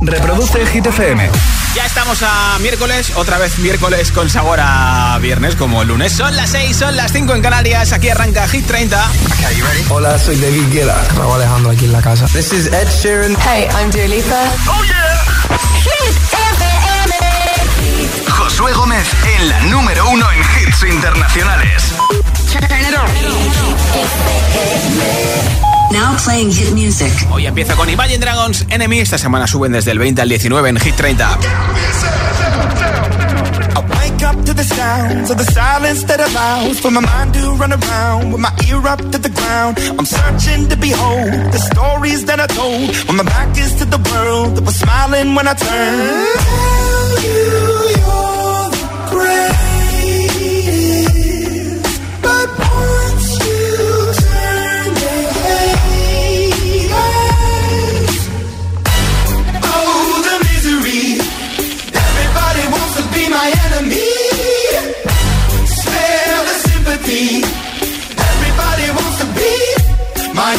Reproduce Hit FM. Ya estamos a miércoles, otra vez miércoles con sabor a viernes como el lunes. Son las 6, son las 5 en Canarias. Aquí arranca Hit 30. Hola, soy David Guetta. Raúl Alejandro aquí en la casa. This is Ed Sheeran. Hey, I'm Dua Lipa. Oh yeah. Hit FM. Josué Gómez en la número uno en hits internacionales. Now playing hit music. Hoy empieza con Imagine Dragons Enemy. Esta semana suben desde el 20 al 19 en Hit 30. up to the sounds of the silence that allows for my mind to run around with my ear up to the ground. I'm searching to behold the stories that I told when my back is to the world that was smiling when I turned. Tell you you're the great.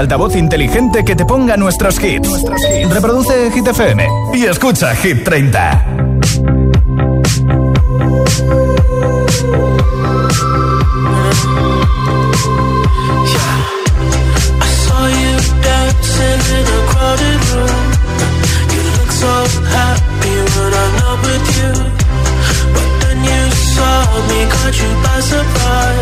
altavoz inteligente que te ponga nuestros hits. Reproduce Hit FM y escucha Hit 30. me caught you by.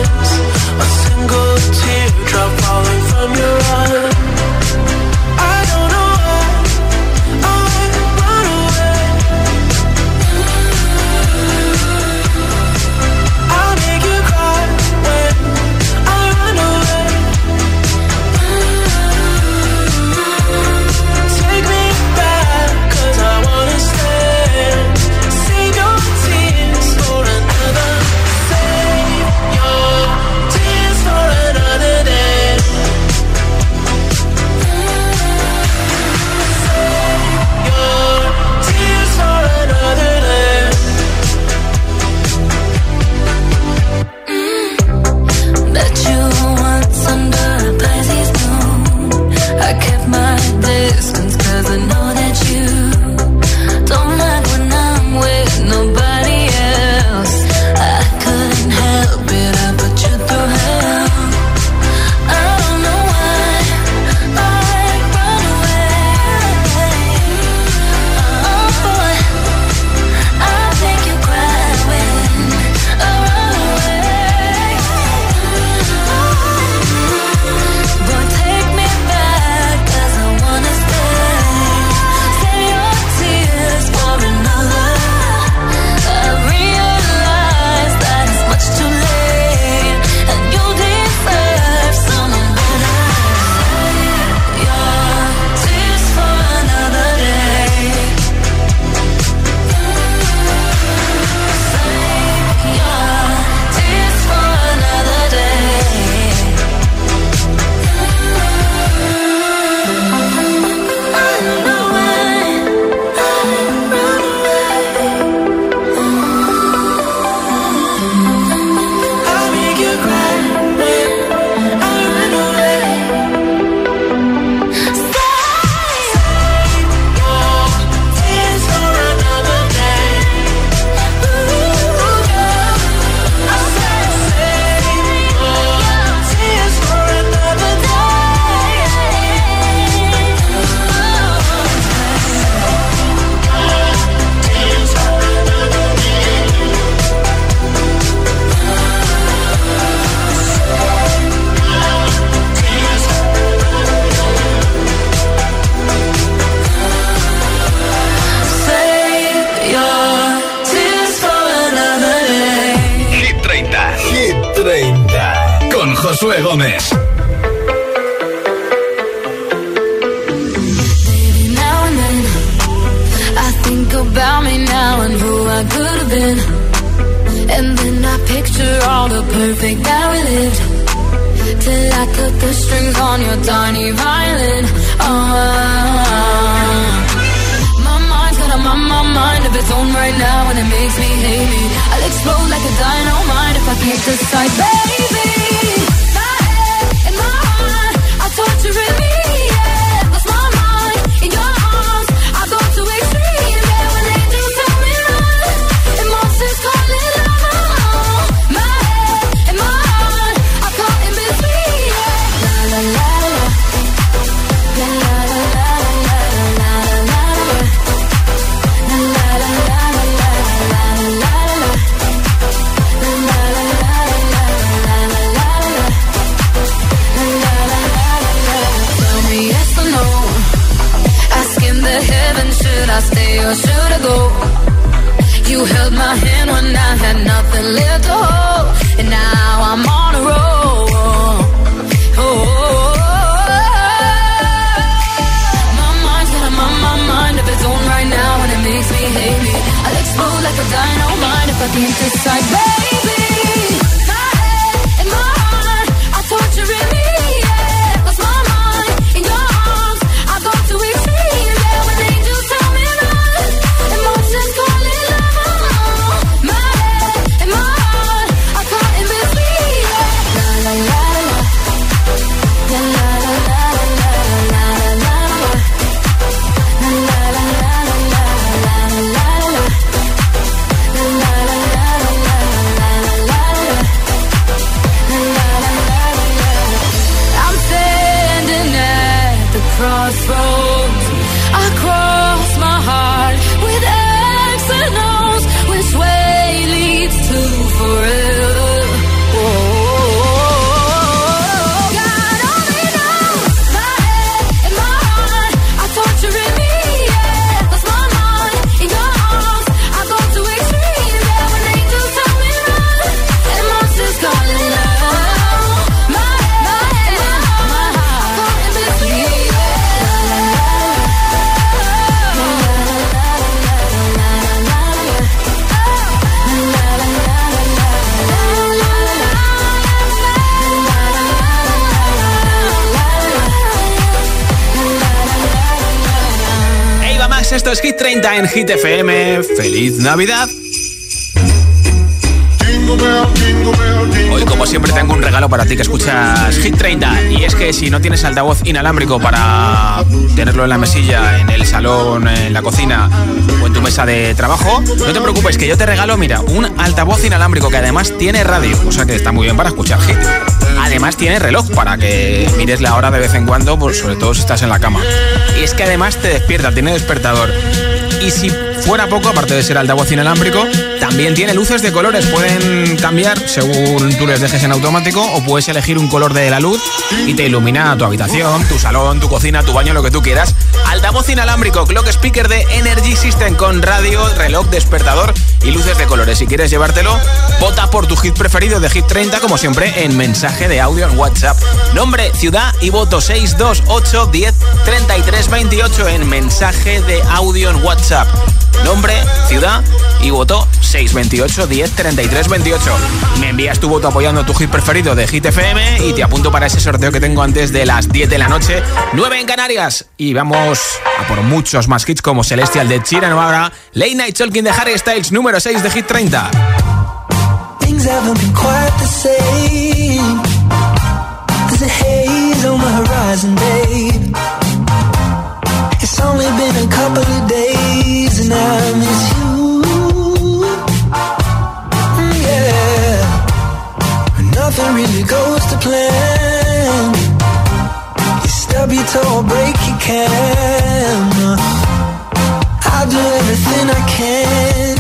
but the side, baby. Esto es Hit 30 en Hit FM. ¡Feliz Navidad! Hoy, como siempre, tengo un regalo para ti que escuchas Hit 30. Y es que si no tienes altavoz inalámbrico para tenerlo en la mesilla, en el salón, en la cocina o en tu mesa de trabajo, no te preocupes, que yo te regalo, mira, un altavoz inalámbrico que además tiene radio. O sea que está muy bien para escuchar Hit. Además tiene reloj para que mires la hora de vez en cuando, pues sobre todo si estás en la cama. Y es que además te despierta, tiene despertador. Y si fuera poco, aparte de ser altavoz inalámbrico, también tiene luces de colores. Pueden cambiar según tú les dejes en automático o puedes elegir un color de la luz y te ilumina tu habitación, tu salón, tu cocina, tu baño, lo que tú quieras. Altavoz inalámbrico, clock speaker de Energy System con radio, reloj, despertador y luces de colores. Si quieres llevártelo, vota por tu hit preferido de Hit 30, como siempre, en mensaje de audio en WhatsApp. Nombre, ciudad y voto 628 10 33 28 en mensaje de audio en WhatsApp. Nombre, ciudad y voto 628 10 33 28. Me envías tu voto apoyando tu hit preferido de Hit FM y te apunto para ese sorteo que tengo antes de las 10 de la noche, 9 en Canarias. Y vamos a por muchos más hits como Celestial de Chira ahora, Late Night Talking de Harry Styles, número 6 de Hit 30. It's only been a couple of days and I miss you. Nothing really goes to plan. You stub your toe, break your can. I'll do everything I can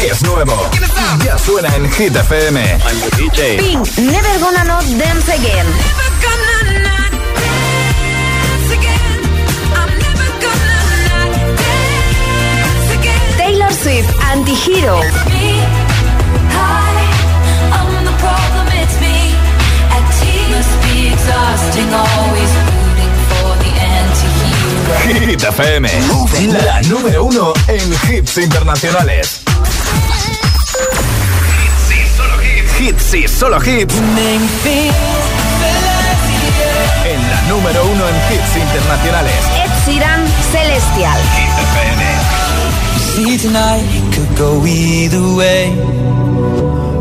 es nuevo. Ya suena en Hit FM. Pink, Never Gonna Not Dance Again. Taylor Swift, Antihero. Hit FM, la número uno en hits internacionales. Hits. Y solo hits. En la número uno en hits internacionales. Ed Sheeran, Celestial. See tonight could go either way.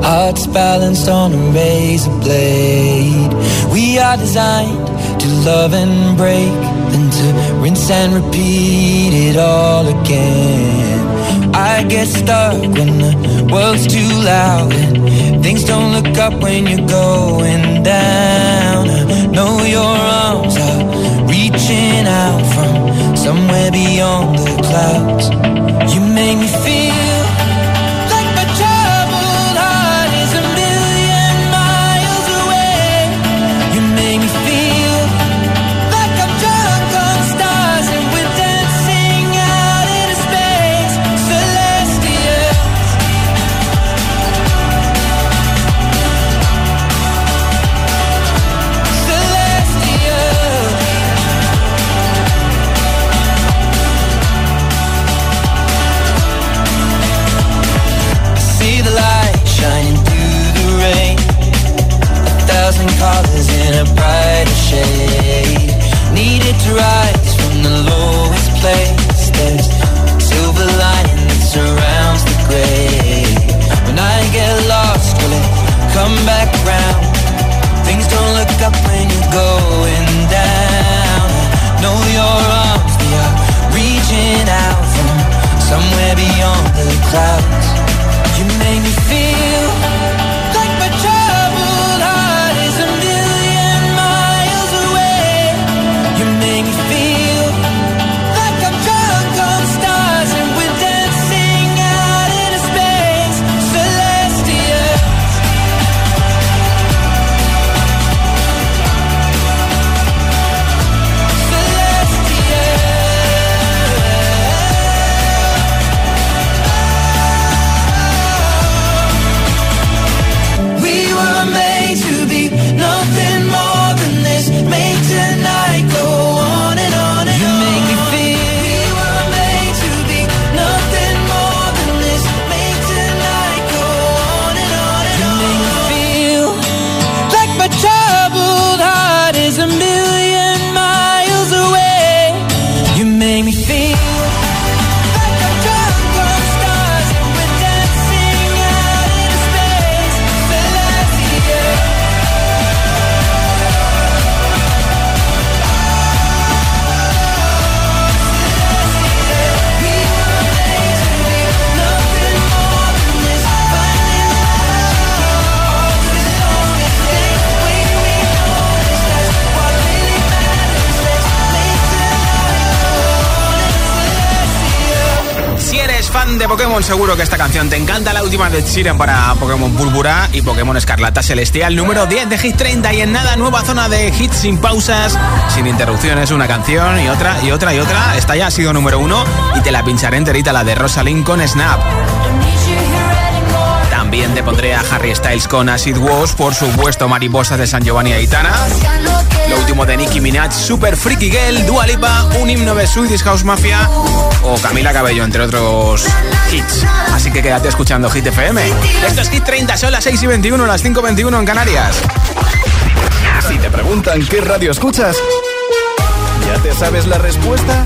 Hearts balanced on a razor blade. We are designed to love and break, then to rinse and repeat it all again. I get stuck when the world's too loud and things don't look up when you're going down. I know your arms are reaching out from somewhere beyond the clouds. De Pokémon, seguro que esta canción te encanta. La última de Chiren para Pokémon Púrpura y Pokémon Escarlata Celestial, número 10 de Hit 30. Y en nada, nueva zona de hits sin pausas, sin interrupciones. Una canción y otra y otra y otra. Esta ya ha sido número uno y te la pincharé enterita, la de Rosalind con Snap. También te pondré a Harry Styles con Acid Wash, por supuesto, Mariposas de San Giovanni Aitana. Lo último de Nicki Minaj, Super Freaky Girl, Dua Lipa, un himno de Swedish House Mafia o Camila Cabello, entre otros hits. Así que quédate escuchando Hit FM. Esto es Hit 30, son las 6 y 21, las 5 y 21 en Canarias. Si te preguntan qué radio escuchas, ¿ya te sabes la respuesta?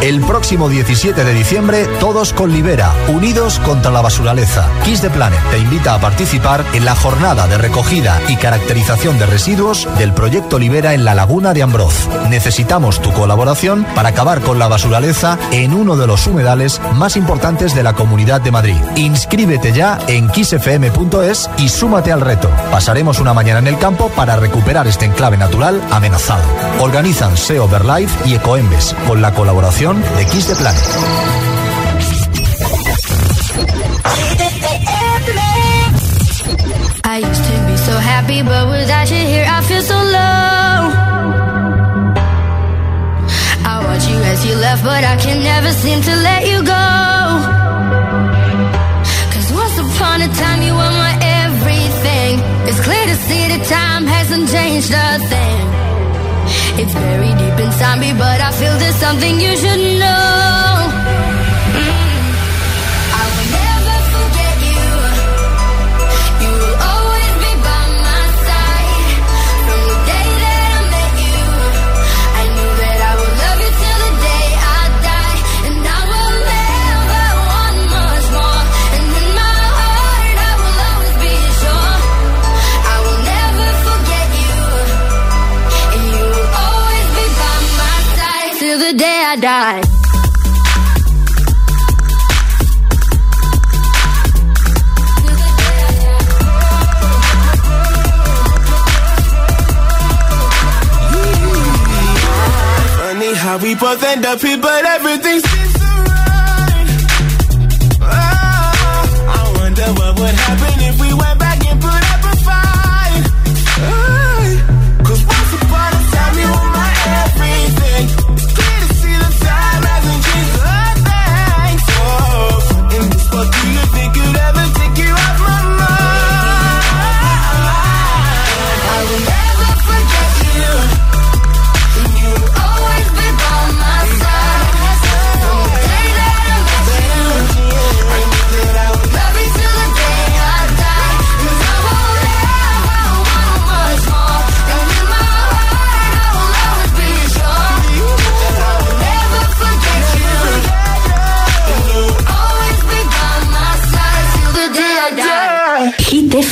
El próximo 17 de diciembre, todos con Libera, unidos contra la basuraleza. Kiss the Planet te invita a participar en la jornada de recogida y caracterización de residuos del proyecto Libera en la Laguna de Ambroz. Necesitamos tu colaboración para acabar con la basuraleza en uno de los humedales más importantes de la Comunidad de Madrid. Inscríbete ya en kissfm.es y súmate al reto. Pasaremos una mañana en el campo para recuperar este enclave natural amenazado. Organizan SEO Verlife y Ecoembes con la colaboración de Kiss the Planet. I used to be so happy, but without you here, I feel so low. I watch you as you left, but I can never seem to let you go. Cause once upon a time, you were my everything. It's clear to see that time hasn't changed a thing. It's buried deep inside me, but I feel there's something you should know. I die. Funny how we both end up here, but everything seems so right. Oh, ah, I wonder what would happen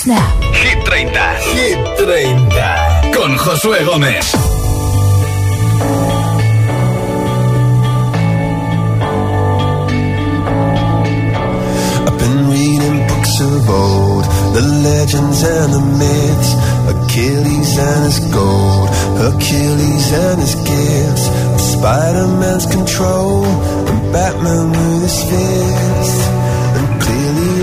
Snap. Hit 30. Hit 30. Con Josué Gómez. I've been reading books of old, the legends and the myths, Achilles and his gold, Hercules and his gifts, Spider-Man's control, and Batman with his fist.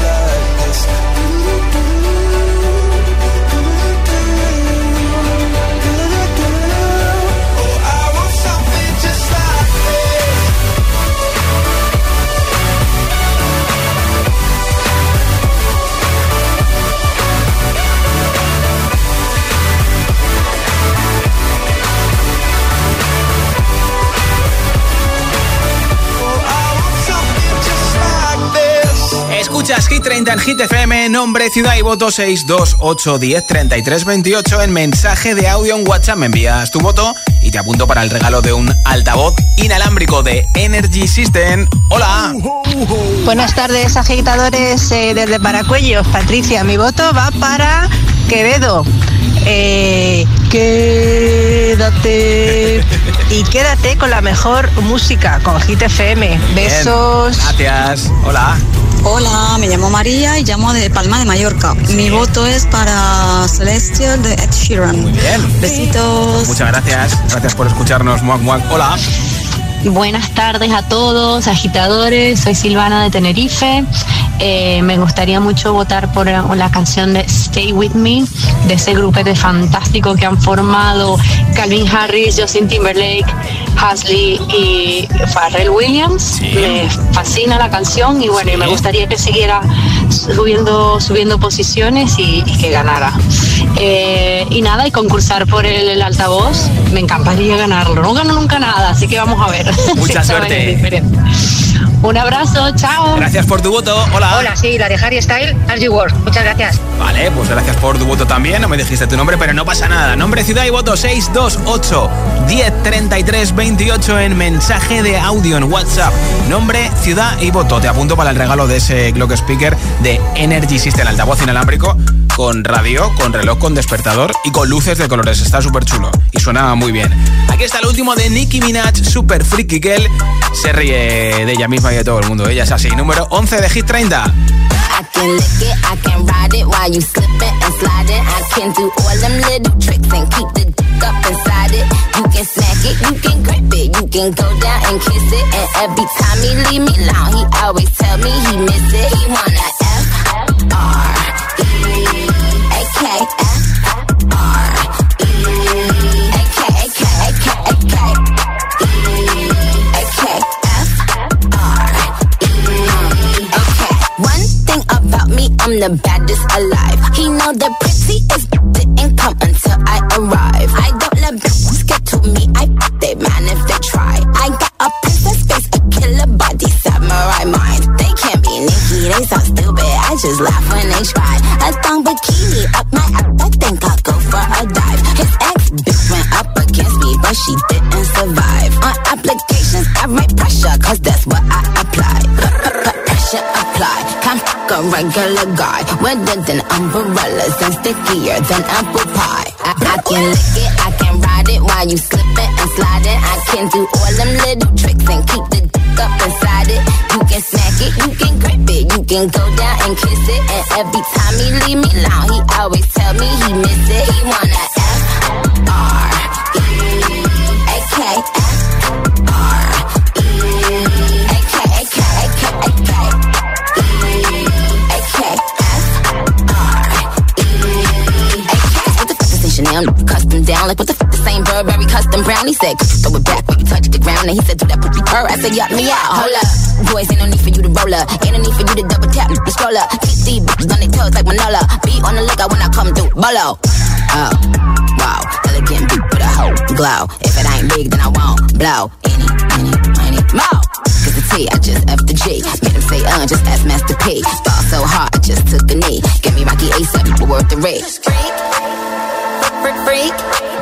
like this. Ooh, ooh. Escuchas Hit 30 en Hit FM, nombre, ciudad y voto 628103328 en mensaje de audio en WhatsApp. Me envías tu voto y te apunto para el regalo de un altavoz inalámbrico de Energy System. Hola. Buenas tardes, agitadores eh, desde Paracuellos. Patricia, mi voto va para Quevedo. Eh, quédate y quédate con la mejor música, con Hit FM. Besos. Gracias. Hola. Hola, me llamo María y llamo de Palma de Mallorca. Mi voto es para Celestial de Ed Sheeran. Muy bien. Besitos. Muchas gracias. Gracias por escucharnos. Muac, muac. Hola. Buenas tardes a todos, agitadores. Soy Silvana de Tenerife. Eh, me gustaría mucho votar por la canción de Stay With Me, de ese grupete fantástico que han formado Calvin Harris, Justin Timberlake, Hasley y Pharrell Williams. Me fascina la canción y bueno, y me gustaría que siguiera subiendo, subiendo posiciones y, y que ganara. Eh, y nada, y concursar por el, el altavoz, me encantaría ganarlo. No gano nunca nada, así que vamos a ver. Mucha suerte. Un abrazo, chao. Gracias por tu voto. Hola. Hola, sí, la de Harry Style, As You Were. Muchas gracias. Vale, pues gracias por tu voto también. No me dijiste tu nombre, pero no pasa nada. Nombre, ciudad y voto 628 1033 28 en mensaje de audio en WhatsApp. Nombre, ciudad y voto. Te apunto para el regalo de ese Clock Speaker de Energy System, altavoz inalámbrico con radio, con reloj, con despertador y con luces de colores. Está súper chulo y suena muy bien. Aquí está el último de Nicki Minaj, Super Freaky Girl. Se ríe de ella misma y de todo el mundo. Ella es así, número 11 de Hit 30. I can lick it, I can ride it while you slipping and every time he leave me he always tell me he miss it. He wanna I'm the baddest alive. He know the prettiest didn't come until I arrive. I don't let bitches get to me. I f- they man if they try. I got a princess face, a killer body, samurai mind. They can't be Nikki, they so stupid. I just laugh when they try. Regular guy. Wetter than umbrellas and stickier than apple pie. I, I can lick it, I can ride it while you slipping and sliding. I can do all them little tricks and keep the dick up inside it. You can smack it, you can grip it, you can go down and kiss it. And every time he leave me alone, he always tell me he miss it. He wanna said, throw it back when you touch the ground. And he said, do that pussy purr. I said, yup me out. Hold up. Boys, ain't no need for you to roll up. Ain't no need for you to double tap, the scroll up. Keep these bitches on their toes like Manola. Be on the lookout when I come through. Bolo. Oh, wow. Elegant beat with a hoe glow. If it ain't big, then I won't blow. Any, any, any, more. Cause the T, I just F the G. Made him say, uh, just ask Master P. Fall so hard, I just took a knee. Get me Rocky ASAP, worth the risk. Freak, freak, freak.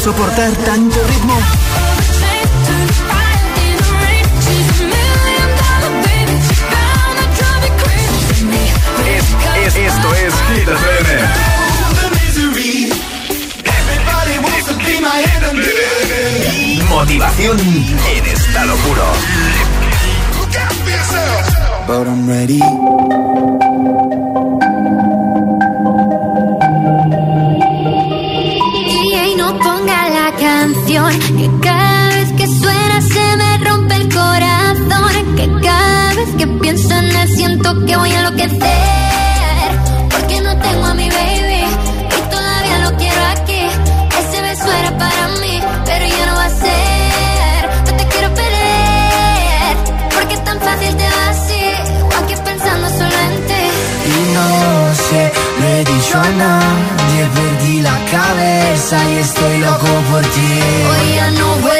soportar tanto ritmo? Es- es- esto es Hit FM. Motivación en estado puro. But I'm ready. Siento que voy a enloquecer. Porque no tengo a mi baby y todavía lo quiero aquí. Ese beso era para mí pero ya no va a ser. No te quiero perder porque es tan fácil te vas así. Aquí pensando solo en ti. Y no sé, no he dicho a nadie, perdí la cabeza y estoy loco por ti. Hoy ya no vuelan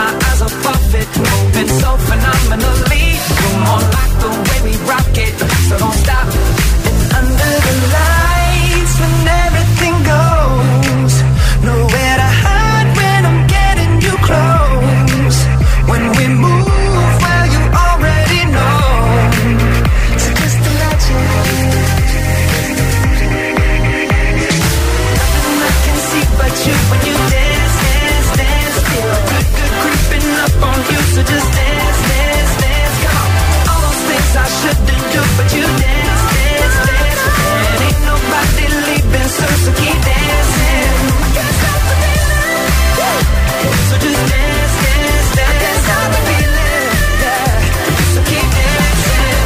My eyes off of moving so phenomenally. Come on, like the way we rock it, so don't stop. And under the lights, when everything goes, nowhere So just dance, dance, dance. Come on. All those things I shouldn't do, but you dance, dance, dance. And ain't nobody leaving, so, keep dancing. I can't stop the feeling. So just dance, dance, dance. Stop the feeling. Yeah. So keep dancing.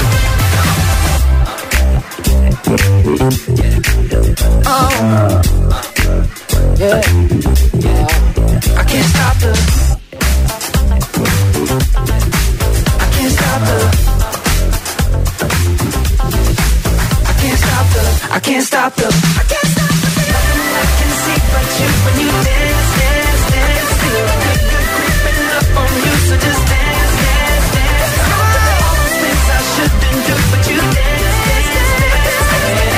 Oh. Yeah. I can't stop the. Can't stop the. I can't stop the. Nothing I can see but you when you dance, dance, dance. Feel up on you, so just dance, dance, dance. All things I shouldn't do, but you dance, dance, dance.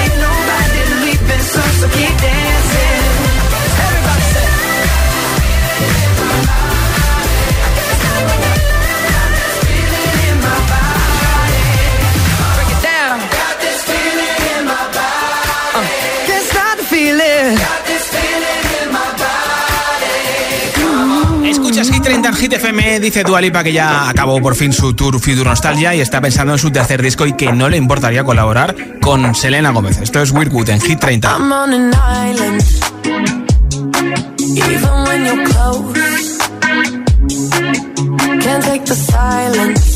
Ain't nobody leaving, so so keep dancing. Escuchas Hit 30 en Hit FM, dice Dualipa que ya acabó por fin su tour Future Nostalgia y está pensando en su tercer disco y que no le importaría colaborar con Selena Gómez. Esto es Weird Good en Hit 30. I'm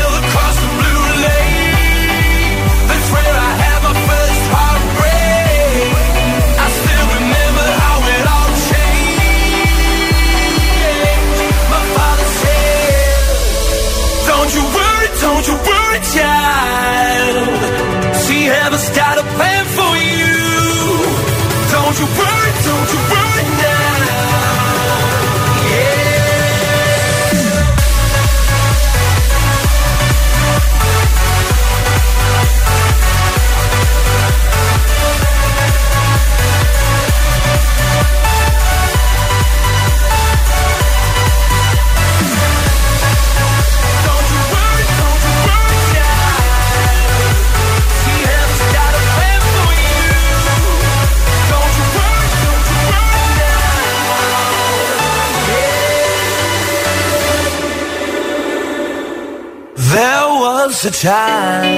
the time.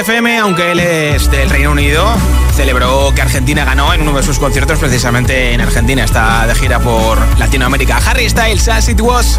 FM, aunque él es del Reino Unido, celebró que Argentina ganó en uno de sus conciertos precisamente en Argentina. Está de gira por Latinoamérica. Harry Styles, As It Was.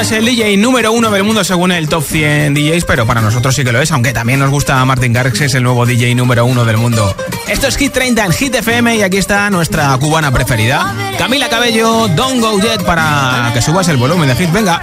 Es el DJ número uno del mundo según el top 100 DJs, pero para nosotros sí que lo es, aunque también nos gusta Martin Garrix, es el nuevo DJ número uno del mundo. Esto es Hit 30 en Hit FM y aquí está nuestra cubana preferida, Camila Cabello, Don't Go Jet, para que subas el volumen de Hit. Venga.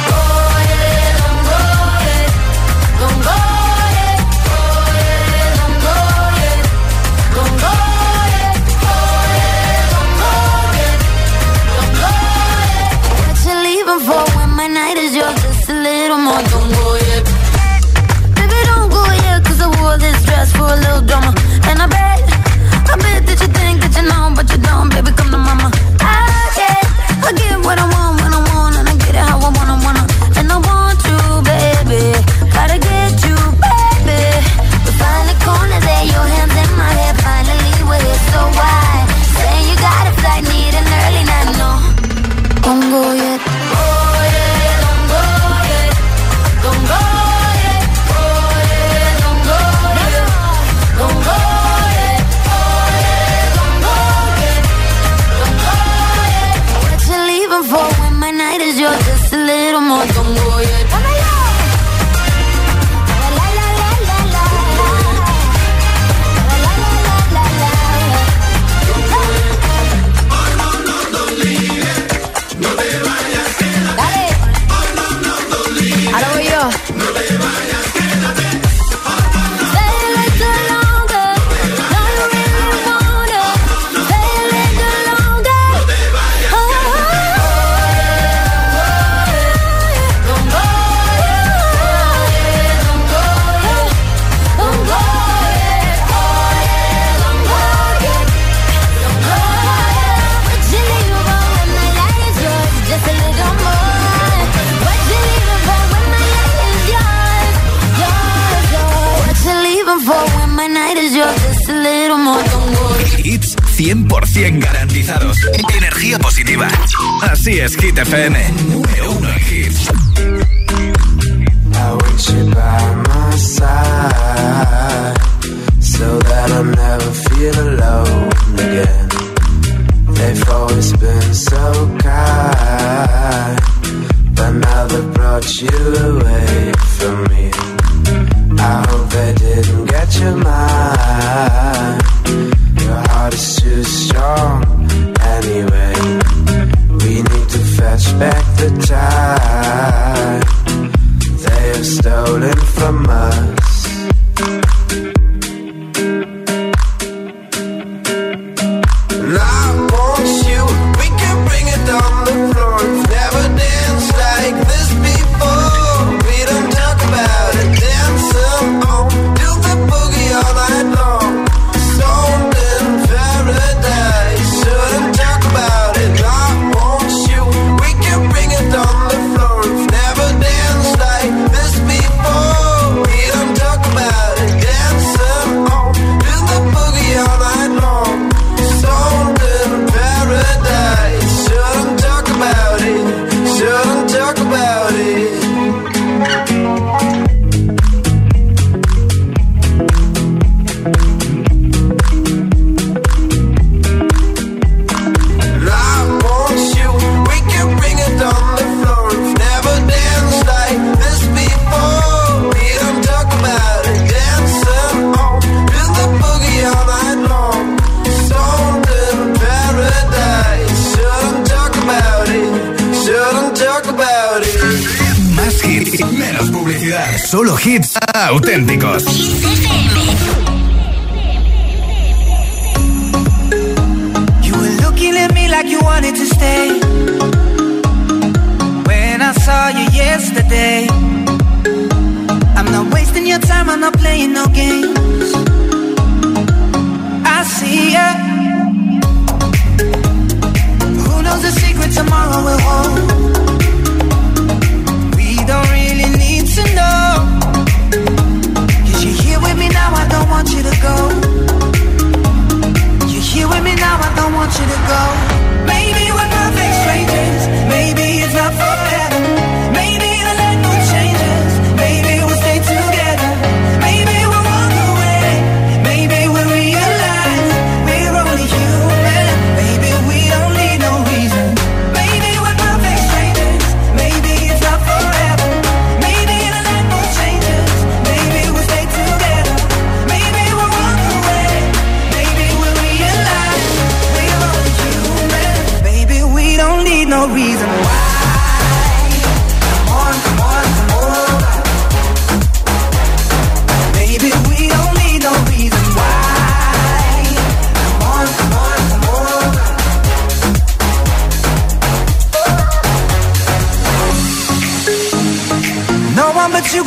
FM.